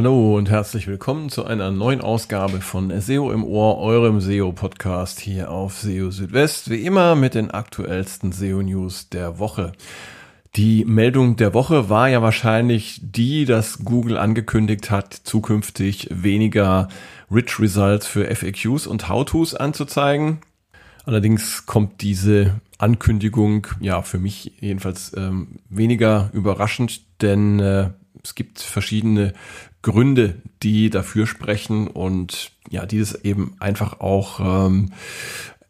Hallo und herzlich willkommen zu einer neuen Ausgabe von SEO im Ohr, eurem SEO-Podcast hier auf SEO Südwest. Wie immer mit den aktuellsten SEO-News der Woche. Die Meldung der Woche war ja wahrscheinlich die, dass Google angekündigt hat, zukünftig weniger Rich Results für FAQs und How-Tos anzuzeigen. Allerdings kommt diese Ankündigung ja für mich jedenfalls ähm, weniger überraschend, denn äh, es gibt verschiedene Gründe, die dafür sprechen und ja, die es eben einfach auch ähm,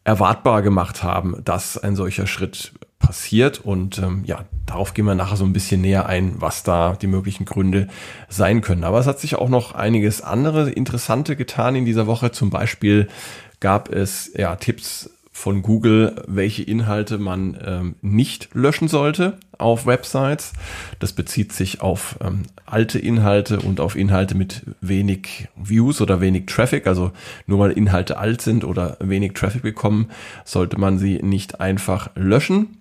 erwartbar gemacht haben, dass ein solcher Schritt passiert. Und ähm, ja, darauf gehen wir nachher so ein bisschen näher ein, was da die möglichen Gründe sein können. Aber es hat sich auch noch einiges andere Interessante getan in dieser Woche. Zum Beispiel gab es ja Tipps von Google, welche Inhalte man ähm, nicht löschen sollte auf Websites. Das bezieht sich auf ähm, alte Inhalte und auf Inhalte mit wenig Views oder wenig Traffic. Also nur weil Inhalte alt sind oder wenig Traffic bekommen, sollte man sie nicht einfach löschen.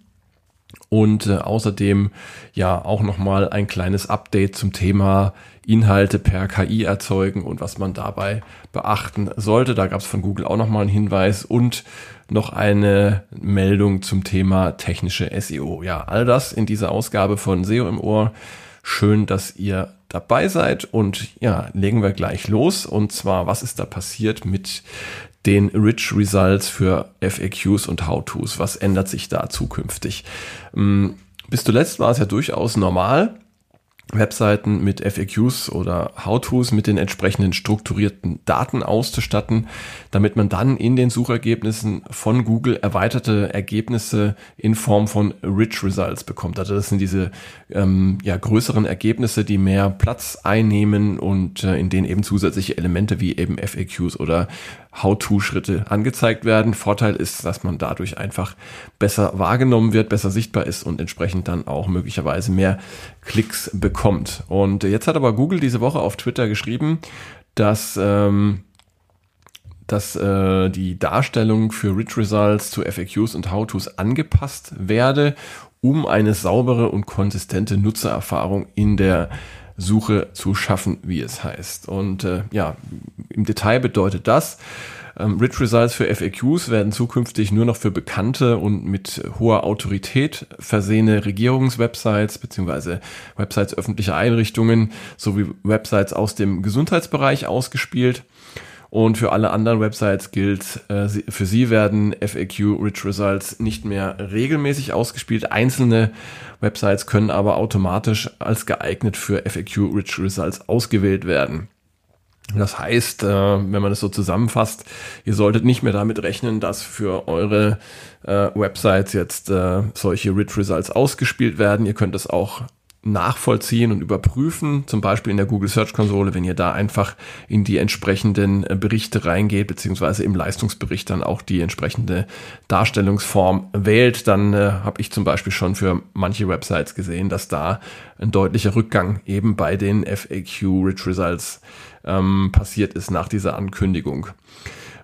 Und äh, außerdem ja auch nochmal ein kleines Update zum Thema Inhalte per KI erzeugen und was man dabei beachten sollte. Da gab es von Google auch nochmal einen Hinweis und noch eine Meldung zum Thema technische SEO. Ja, all das in dieser Ausgabe von SEO im Ohr. Schön, dass ihr dabei seid und ja, legen wir gleich los. Und zwar, was ist da passiert mit den Rich Results für FAQs und How-Tos? Was ändert sich da zukünftig? Hm, bis zuletzt war es ja durchaus normal, Webseiten mit FAQs oder How-Tos mit den entsprechenden strukturierten Daten auszustatten, damit man dann in den Suchergebnissen von Google erweiterte Ergebnisse in Form von Rich Results bekommt. Also das sind diese ähm, ja, größeren Ergebnisse, die mehr Platz einnehmen und äh, in denen eben zusätzliche Elemente wie eben FAQs oder How-to-Schritte angezeigt werden. Vorteil ist, dass man dadurch einfach besser wahrgenommen wird, besser sichtbar ist und entsprechend dann auch möglicherweise mehr Klicks bekommt. Und jetzt hat aber Google diese Woche auf Twitter geschrieben, dass ähm, dass äh, die Darstellung für Rich Results zu FAQs und How-Tos angepasst werde, um eine saubere und konsistente Nutzererfahrung in der Suche zu schaffen, wie es heißt. Und äh, ja, im Detail bedeutet das, ähm, Rich Results für FAQs werden zukünftig nur noch für bekannte und mit hoher Autorität versehene Regierungswebsites beziehungsweise Websites öffentlicher Einrichtungen sowie Websites aus dem Gesundheitsbereich ausgespielt. Und für alle anderen Websites gilt, äh, für sie werden FAQ Rich Results nicht mehr regelmäßig ausgespielt. Einzelne Websites können aber automatisch als geeignet für FAQ Rich Results ausgewählt werden. Das heißt, äh, wenn man es so zusammenfasst, ihr solltet nicht mehr damit rechnen, dass für eure äh, Websites jetzt solche Rich Results ausgespielt werden. Ihr könnt es auch nachvollziehen und überprüfen, zum Beispiel in der Google Search Konsole, wenn ihr da einfach in die entsprechenden äh, Berichte reingeht, beziehungsweise im Leistungsbericht dann auch die entsprechende Darstellungsform wählt, dann äh, habe ich zum Beispiel schon für manche Websites gesehen, dass da ein deutlicher Rückgang eben bei den FAQ Rich Results ähm, passiert ist nach dieser Ankündigung.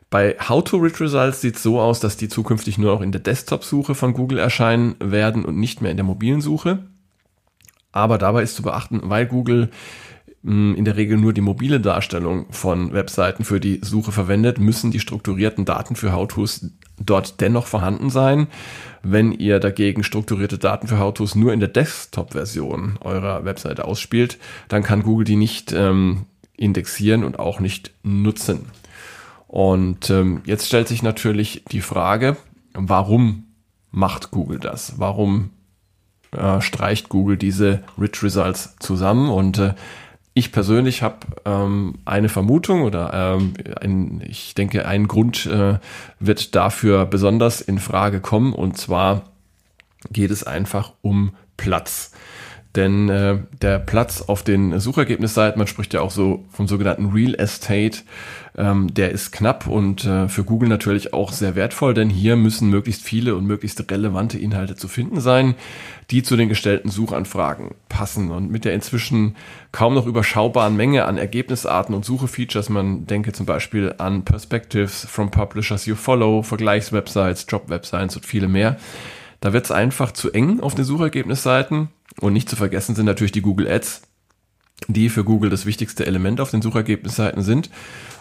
Bei How to Rich Results sieht es so aus, dass die zukünftig nur noch in der Desktop-Suche von Google erscheinen werden und nicht mehr in der mobilen Suche. Aber dabei ist zu beachten, weil Google hm, in der Regel nur die mobile Darstellung von Webseiten für die Suche verwendet, müssen die strukturierten Daten für How-Tos dort dennoch vorhanden sein. Wenn ihr dagegen strukturierte Daten für How-Tos nur in der Desktop-Version eurer Webseite ausspielt, dann kann Google die nicht ähm, indexieren und auch nicht nutzen. Und ähm, jetzt stellt sich natürlich die Frage, warum macht Google das? Warum äh, streicht Google diese Rich Results zusammen und äh, ich persönlich habe ähm, eine Vermutung oder ähm, ein, ich denke, ein Grund äh, wird dafür besonders in Frage kommen und zwar geht es einfach um Platz. Denn äh, der Platz auf den Suchergebnisseiten, man spricht ja auch so vom sogenannten Real Estate, ähm, der ist knapp und äh, für Google natürlich auch sehr wertvoll, denn hier müssen möglichst viele und möglichst relevante Inhalte zu finden sein, die zu den gestellten Suchanfragen passen. Und mit der inzwischen kaum noch überschaubaren Menge an Ergebnisarten und Suchefeatures, man denke zum Beispiel an Perspectives from Publishers You Follow, Vergleichswebsites, Job-Websites und viele mehr, da wird es einfach zu eng auf den Suchergebnisseiten und nicht zu vergessen sind natürlich die Google Ads, die für Google das wichtigste Element auf den Suchergebnisseiten sind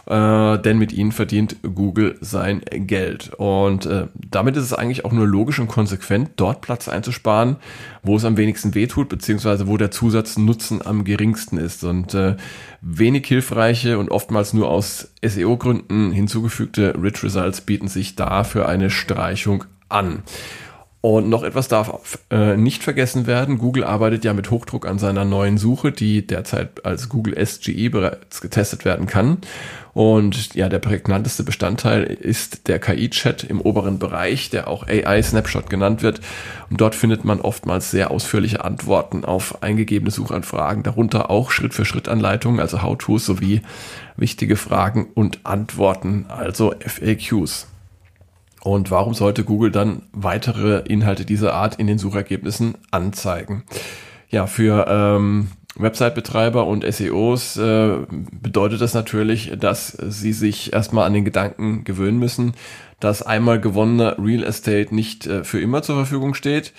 äh, denn mit ihnen verdient Google sein Geld. Und äh, damit ist es eigentlich auch nur logisch und konsequent, dort Platz einzusparen, wo es am wenigsten wehtut, beziehungsweise wo der Zusatznutzen am geringsten ist. Und äh, wenig hilfreiche und oftmals nur aus SEO-Gründen hinzugefügte Rich Results bieten sich da für eine Streichung an. Und noch etwas darf äh, nicht vergessen werden. Google arbeitet ja mit Hochdruck an seiner neuen Suche, die derzeit als Google SGE bereits getestet werden kann. Und ja, der prägnanteste Bestandteil ist der KI-Chat im oberen Bereich, der auch AI-Snapshot genannt wird. Und dort findet man oftmals sehr ausführliche Antworten auf eingegebene Suchanfragen, darunter auch Schritt-für-Schritt-Anleitungen, also How-Tos sowie wichtige Fragen und Antworten, also FAQs. Und warum sollte Google dann weitere Inhalte dieser Art in den Suchergebnissen anzeigen? Ja, für ähm, Website-Betreiber und SEOs äh, bedeutet das natürlich, dass sie sich erstmal an den Gedanken gewöhnen müssen, dass einmal gewonnener Real Estate nicht äh, für immer zur Verfügung steht,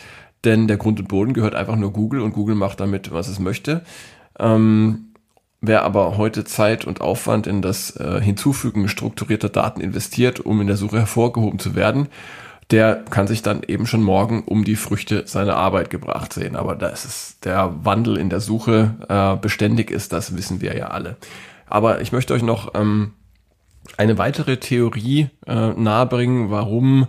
denn der Grund und Boden gehört einfach nur Google und Google macht damit, was es möchte. Ähm, Wer aber heute Zeit und Aufwand in das äh, Hinzufügen strukturierter Daten investiert, um in der Suche hervorgehoben zu werden, der kann sich dann eben schon morgen um die Früchte seiner Arbeit gebracht sehen. Aber dass es der Wandel in der Suche äh, beständig ist, das wissen wir ja alle. Aber ich möchte euch noch ähm, eine weitere Theorie äh, nahebringen, warum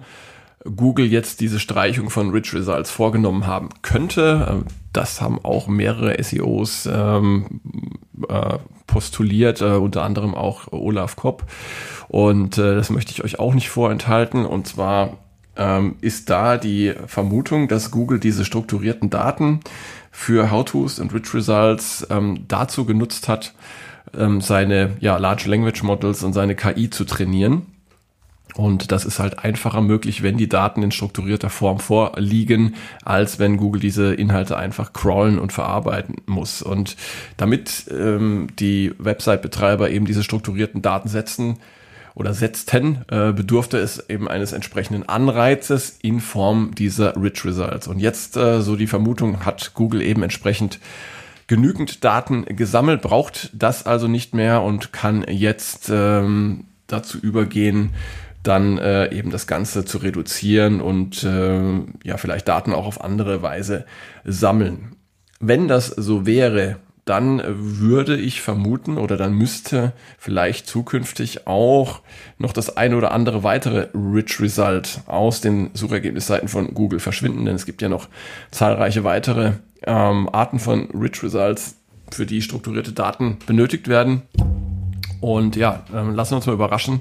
Google jetzt diese Streichung von Rich Results vorgenommen haben könnte. Ähm, das haben auch mehrere SEOs ähm, äh, postuliert, äh, unter anderem auch Olaf Kopp. Und äh, das möchte ich euch auch nicht vorenthalten. Und zwar ähm, ist da die Vermutung, dass Google diese strukturierten Daten für How-Tos und Rich Results ähm, dazu genutzt hat, ähm, seine ja, Large Language Models und seine KI zu trainieren und das ist halt einfacher möglich, wenn die Daten in strukturierter Form vorliegen, als wenn Google diese Inhalte einfach crawlen und verarbeiten muss. Und damit ähm, die Website-Betreiber eben diese strukturierten Daten setzen oder setzten, äh, bedurfte es eben eines entsprechenden Anreizes in Form dieser Rich Results. Und jetzt, äh, so die Vermutung, hat Google eben entsprechend genügend Daten gesammelt, braucht das also nicht mehr und kann jetzt ähm, dazu übergehen, dann äh, eben das Ganze zu reduzieren und äh, ja vielleicht Daten auch auf andere Weise sammeln. Wenn das so wäre, dann würde ich vermuten oder dann müsste vielleicht zukünftig auch noch das eine oder andere weitere Rich Result aus den Suchergebnisseiten von Google verschwinden, denn es gibt ja noch zahlreiche weitere ähm, Arten von Rich Results, für die strukturierte Daten benötigt werden. Und ja, ähm, lassen wir uns mal überraschen,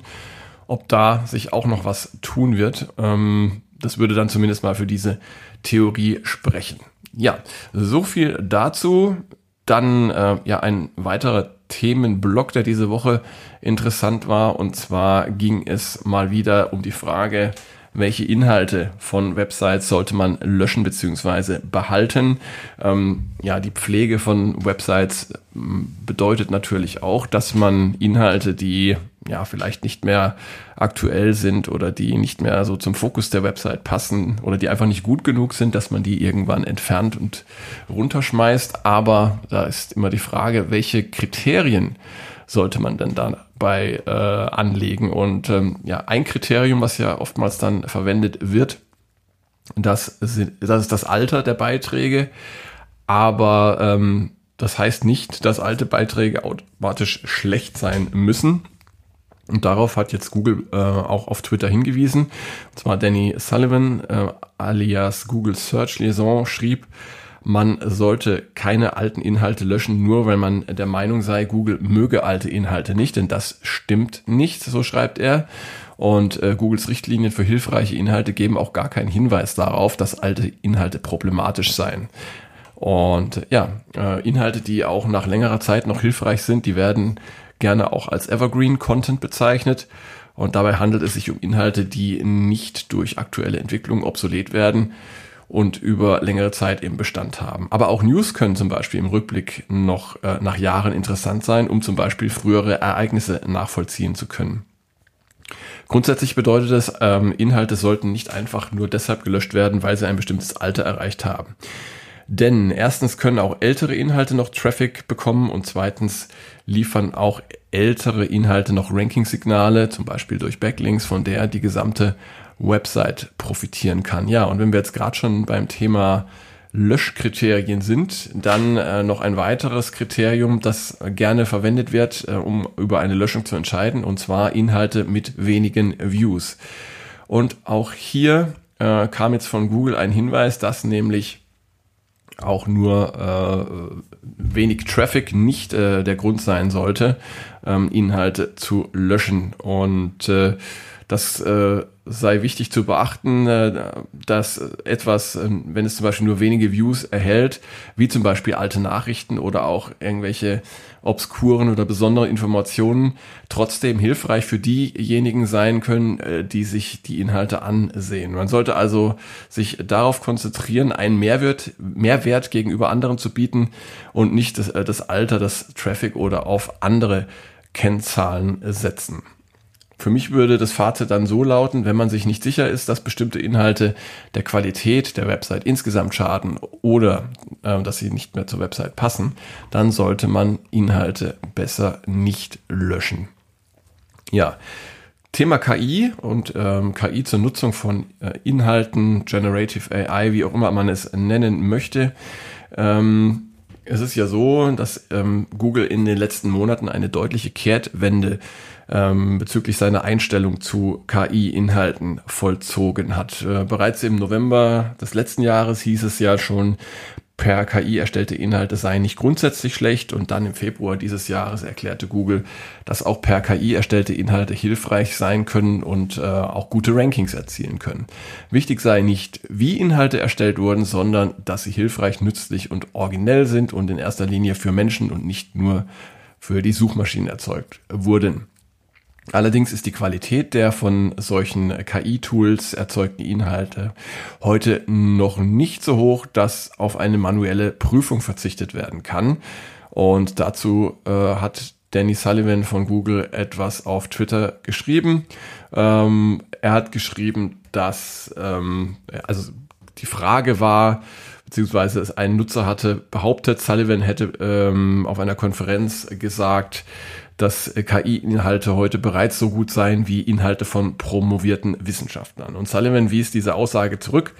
ob da sich auch noch was tun wird. Ähm, das würde dann zumindest mal für diese Theorie sprechen. Ja, so viel dazu. Dann äh, ja ein weiterer Themenblock, der diese Woche interessant war. Und zwar ging es mal wieder um die Frage, welche Inhalte von Websites sollte man löschen bzw. behalten. Ähm, ja, die Pflege von Websites ähm, bedeutet natürlich auch, dass man Inhalte, die ja vielleicht nicht mehr aktuell sind oder die nicht mehr so zum Fokus der Website passen oder die einfach nicht gut genug sind, dass man die irgendwann entfernt und runterschmeißt. Aber da ist immer die Frage, welche Kriterien sollte man denn dabei äh, anlegen? Und ähm, ja, ein Kriterium, was ja oftmals dann verwendet wird, das, das ist das Alter der Beiträge. Aber ähm, das heißt nicht, dass alte Beiträge automatisch schlecht sein müssen. Und darauf hat jetzt Google äh, auch auf Twitter hingewiesen. Und zwar Danny Sullivan äh, alias Google Search Liaison schrieb, man sollte keine alten Inhalte löschen, nur weil man der Meinung sei, Google möge alte Inhalte nicht, denn das stimmt nicht, so schreibt er. Und äh, Googles Richtlinien für hilfreiche Inhalte geben auch gar keinen Hinweis darauf, dass alte Inhalte problematisch seien. Und ja, äh, Inhalte, die auch nach längerer Zeit noch hilfreich sind, die werden gerne auch als Evergreen Content bezeichnet. Und dabei handelt es sich um Inhalte, die nicht durch aktuelle Entwicklungen obsolet werden und über längere Zeit eben Bestand haben. Aber auch News können zum Beispiel im Rückblick noch äh, nach Jahren interessant sein, um zum Beispiel frühere Ereignisse nachvollziehen zu können. Grundsätzlich bedeutet es, ähm, Inhalte sollten nicht einfach nur deshalb gelöscht werden, weil sie ein bestimmtes Alter erreicht haben. Denn erstens können auch ältere Inhalte noch Traffic bekommen und zweitens liefern auch ältere Inhalte noch Ranking-Signale, zum Beispiel durch Backlinks, von der die gesamte Website profitieren kann. Ja, und wenn wir jetzt gerade schon beim Thema Löschkriterien sind, dann äh, noch ein weiteres Kriterium, das gerne verwendet wird, äh, um über eine Löschung zu entscheiden, und zwar Inhalte mit wenigen Views. Und auch hier äh, kam jetzt von Google ein Hinweis, dass nämlich auch nur äh, wenig Traffic nicht äh, der Grund sein sollte, ähm, Inhalte zu löschen. Und äh, das äh, sei wichtig zu beachten, äh, dass etwas, äh, wenn es zum Beispiel nur wenige Views erhält, wie zum Beispiel alte Nachrichten oder auch irgendwelche obskuren oder besonderen Informationen, trotzdem hilfreich für diejenigen sein können, äh, die sich die Inhalte ansehen. Man sollte also sich darauf konzentrieren, einen Mehrwert, Mehrwert gegenüber anderen zu bieten und nicht das, das Alter, das Traffic oder auf andere Kennzahlen setzen. Für mich würde das Fazit dann so lauten, wenn man sich nicht sicher ist, dass bestimmte Inhalte der Qualität der Website insgesamt schaden oder äh, dass sie nicht mehr zur Website passen, dann sollte man Inhalte besser nicht löschen. Ja, Thema KI und ähm, KI zur Nutzung von äh, Inhalten, Generative AI, wie auch immer man es nennen möchte. Ähm, es ist ja so, dass ähm, Google in den letzten Monaten eine deutliche Kehrtwende ähm, bezüglich seiner Einstellung zu KI-Inhalten vollzogen hat. Äh, bereits im November des letzten Jahres hieß es ja schon, per KI erstellte Inhalte seien nicht grundsätzlich schlecht und dann im Februar dieses Jahres erklärte Google, dass auch per KI erstellte Inhalte hilfreich sein können und äh, auch gute Rankings erzielen können. Wichtig sei nicht, wie Inhalte erstellt wurden, sondern dass sie hilfreich, nützlich und originell sind und in erster Linie für Menschen und nicht nur für die Suchmaschinen erzeugt wurden. Allerdings ist die Qualität der von solchen KI-Tools erzeugten Inhalte heute noch nicht so hoch, dass auf eine manuelle Prüfung verzichtet werden kann. Und dazu äh, hat Danny Sullivan von Google etwas auf Twitter geschrieben. Ähm, er hat geschrieben, dass ähm, also die Frage war, beziehungsweise es ein Nutzer hatte behauptet, Sullivan hätte ähm, auf einer Konferenz gesagt, dass KI-Inhalte heute bereits so gut seien wie Inhalte von promovierten Wissenschaftlern. Und Sullivan wies diese Aussage zurück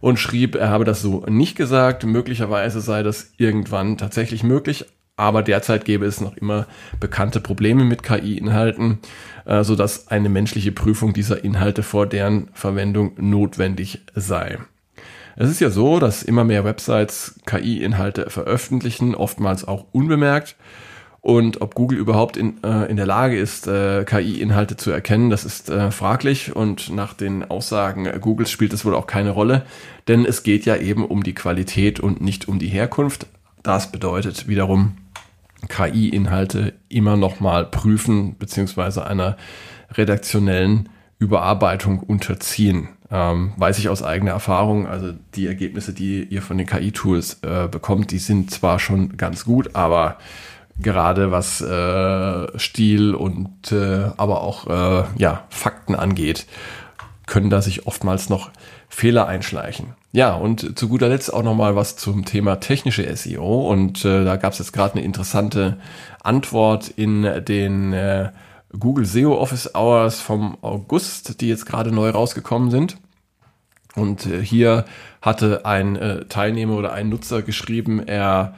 und schrieb, er habe das so nicht gesagt. Möglicherweise sei das irgendwann tatsächlich möglich, aber derzeit gäbe es noch immer bekannte Probleme mit KI-Inhalten, äh, sodass eine menschliche Prüfung dieser Inhalte vor deren Verwendung notwendig sei. Es ist ja so, dass immer mehr Websites KI-Inhalte veröffentlichen, oftmals auch unbemerkt. Und ob Google überhaupt in, äh, in der Lage ist, äh, KI-Inhalte zu erkennen, das ist äh, fraglich. Und nach den Aussagen Googles spielt es wohl auch keine Rolle, denn es geht ja eben um die Qualität und nicht um die Herkunft. Das bedeutet wiederum, KI-Inhalte immer nochmal prüfen beziehungsweise einer redaktionellen Überarbeitung unterziehen. Ähm, weiß ich aus eigener Erfahrung. Also die Ergebnisse, die ihr von den KI-Tools äh, bekommt, die sind zwar schon ganz gut, aber gerade was äh, Stil und äh, aber auch äh, ja, Fakten angeht, können da sich oftmals noch Fehler einschleichen. Ja, und zu guter Letzt auch nochmal was zum Thema technische SEO. Und äh, da gab es jetzt gerade eine interessante Antwort in den äh, Google SEO Office Hours vom August, die jetzt gerade neu rausgekommen sind. Und äh, hier hatte ein äh, Teilnehmer oder ein Nutzer geschrieben, er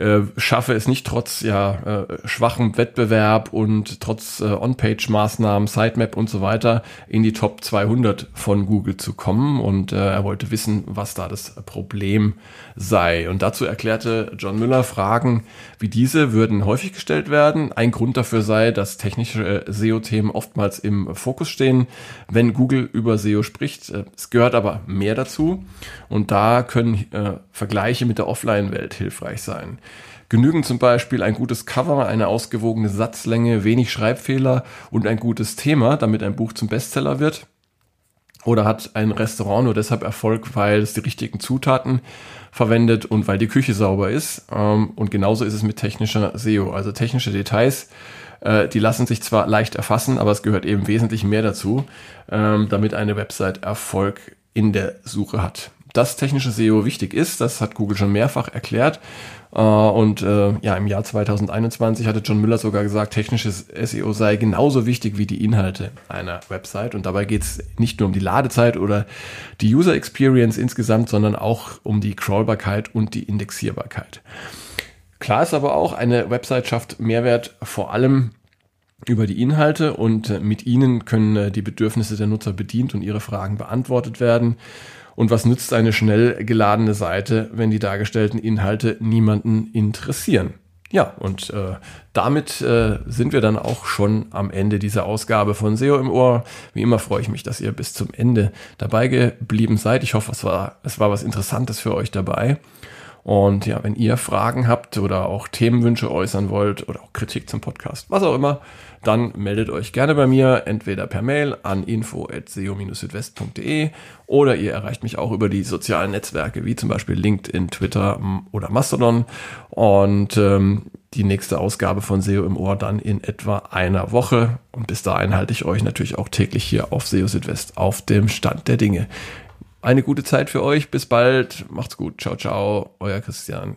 äh, schaffe es nicht trotz ja äh, schwachem Wettbewerb und trotz äh, On-Page-Maßnahmen, Sitemap und so weiter in die Top 200 von Google zu kommen und äh, er wollte wissen, was da das Problem sei. Und dazu erklärte John Müller, Fragen wie diese würden häufig gestellt werden. Ein Grund dafür sei, dass technische äh, SEO-Themen oftmals im Fokus stehen, wenn Google über SEO spricht. Äh, es gehört aber mehr dazu und da können äh, Vergleiche mit der Offline-Welt hilfreich sein. Genügen zum Beispiel ein gutes Cover, eine ausgewogene Satzlänge, wenig Schreibfehler und ein gutes Thema, damit ein Buch zum Bestseller wird? Oder hat ein Restaurant nur deshalb Erfolg, weil es die richtigen Zutaten verwendet und weil die Küche sauber ist? Ähm, und genauso ist es mit technischer SEO. Also technische Details, äh, die lassen sich zwar leicht erfassen, aber es gehört eben wesentlich mehr dazu, ähm, damit eine Website Erfolg in der Suche hat. Dass technische SEO wichtig ist. Das hat Google schon mehrfach erklärt. Äh, und äh, ja, im Jahr 2021 hatte John Müller sogar gesagt, technisches SEO sei genauso wichtig wie die Inhalte einer Website. Und dabei geht es nicht nur um die Ladezeit oder die User Experience insgesamt, sondern auch um die Crawlbarkeit und die Indexierbarkeit. Klar ist aber auch, eine Website schafft Mehrwert vor allem über die Inhalte und äh, mit ihnen können die Bedürfnisse der Nutzer bedient und ihre Fragen beantwortet werden. Und was nützt eine schnell geladene Seite, wenn die dargestellten Inhalte niemanden interessieren? Ja, und äh, damit äh, sind wir dann auch schon am Ende dieser Ausgabe von SEO im Ohr. Wie immer freue ich mich, dass ihr bis zum Ende dabei geblieben seid. Ich hoffe, es war, es war was Interessantes für euch dabei. Und ja, wenn ihr Fragen habt oder auch Themenwünsche äußern wollt oder auch Kritik zum Podcast, was auch immer, dann meldet euch gerne bei mir, entweder per Mail an info.seo-südwest.de oder ihr erreicht mich auch über die sozialen Netzwerke, wie zum Beispiel LinkedIn, Twitter oder Mastodon. Und ähm, die nächste Ausgabe von SEO im Ohr dann in etwa einer Woche. Und bis dahin halte ich euch natürlich auch täglich hier auf SEO Südwest auf dem Stand der Dinge. Eine gute Zeit für euch. Bis bald. Macht's gut. Ciao, ciao. Euer Christian.